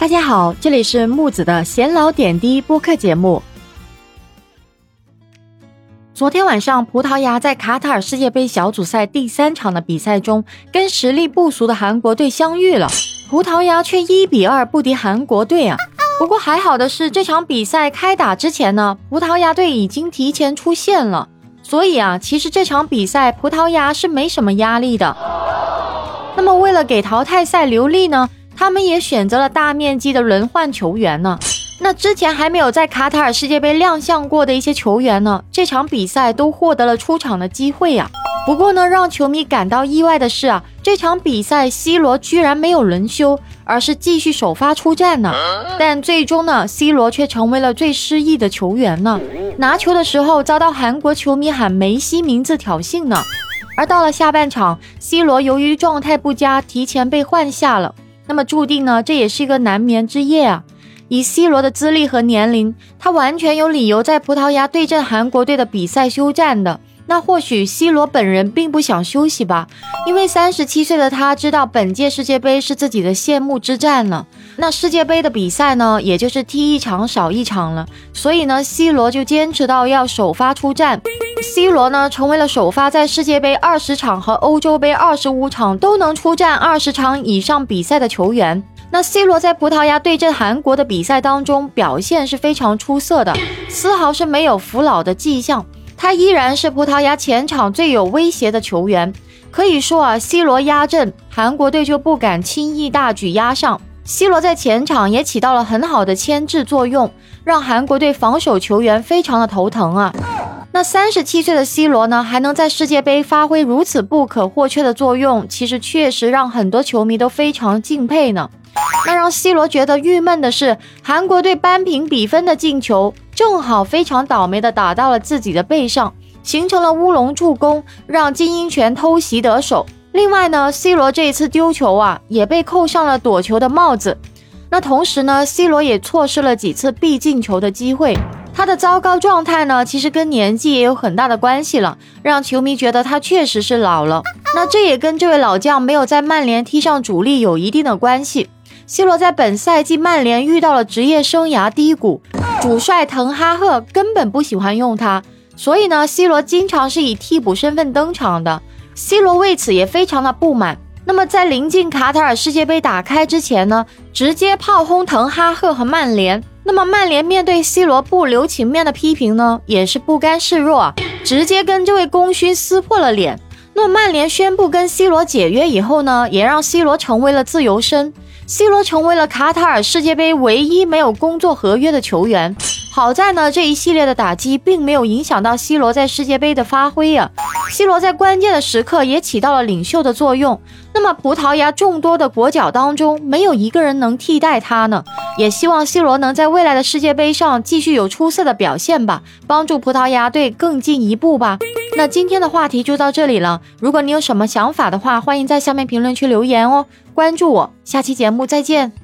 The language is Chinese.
大家好，这里是木子的闲聊点滴播客节目。昨天晚上，葡萄牙在卡塔尔世界杯小组赛第三场的比赛中，跟实力不俗的韩国队相遇了，葡萄牙却一比二不敌韩国队啊。不过还好的是，这场比赛开打之前呢，葡萄牙队已经提前出线了，所以啊，其实这场比赛葡萄牙是没什么压力的。那么为了给淘汰赛留力呢？他们也选择了大面积的轮换球员呢。那之前还没有在卡塔尔世界杯亮相过的一些球员呢，这场比赛都获得了出场的机会呀。不过呢，让球迷感到意外的是啊，这场比赛 C 罗居然没有轮休，而是继续首发出战呢。但最终呢，C 罗却成为了最失意的球员呢。拿球的时候遭到韩国球迷喊梅西名字挑衅呢。而到了下半场，C 罗由于状态不佳，提前被换下了。那么注定呢，这也是一个难眠之夜啊！以 C 罗的资历和年龄，他完全有理由在葡萄牙对阵韩国队的比赛休战的。那或许 C 罗本人并不想休息吧，因为三十七岁的他知道本届世界杯是自己的谢幕之战了。那世界杯的比赛呢，也就是踢一场少一场了，所以呢，C 罗就坚持到要首发出战。C 罗呢，成为了首发在世界杯二十场和欧洲杯二十五场都能出战二十场以上比赛的球员。那 C 罗在葡萄牙对阵韩国的比赛当中表现是非常出色的，丝毫是没有服老的迹象。他依然是葡萄牙前场最有威胁的球员，可以说啊，C 罗压阵，韩国队就不敢轻易大举压上。C 罗在前场也起到了很好的牵制作用，让韩国队防守球员非常的头疼啊。那三十七岁的 C 罗呢，还能在世界杯发挥如此不可或缺的作用，其实确实让很多球迷都非常敬佩呢。那让 C 罗觉得郁闷的是，韩国队扳平比分的进球。正好非常倒霉的打到了自己的背上，形成了乌龙助攻，让金英权偷袭得手。另外呢，C 罗这一次丢球啊，也被扣上了躲球的帽子。那同时呢，C 罗也错失了几次必进球的机会。他的糟糕状态呢，其实跟年纪也有很大的关系了，让球迷觉得他确实是老了。那这也跟这位老将没有在曼联踢上主力有一定的关系。C 罗在本赛季曼联遇到了职业生涯低谷。主帅滕哈赫根本不喜欢用他，所以呢，C 罗经常是以替补身份登场的。C 罗为此也非常的不满。那么在临近卡塔尔世界杯打开之前呢，直接炮轰滕哈赫和曼联。那么曼联面对 C 罗不留情面的批评呢，也是不甘示弱，直接跟这位功勋撕破了脸。那曼联宣布跟 C 罗解约以后呢，也让 C 罗成为了自由身。C 罗成为了卡塔尔世界杯唯一没有工作合约的球员。好在呢，这一系列的打击并没有影响到 C 罗在世界杯的发挥呀。C 罗在关键的时刻也起到了领袖的作用。那么，葡萄牙众多的国脚当中，没有一个人能替代他呢。也希望 C 罗能在未来的世界杯上继续有出色的表现吧，帮助葡萄牙队更进一步吧。那今天的话题就到这里了。如果你有什么想法的话，欢迎在下面评论区留言哦。关注我，下期节目再见。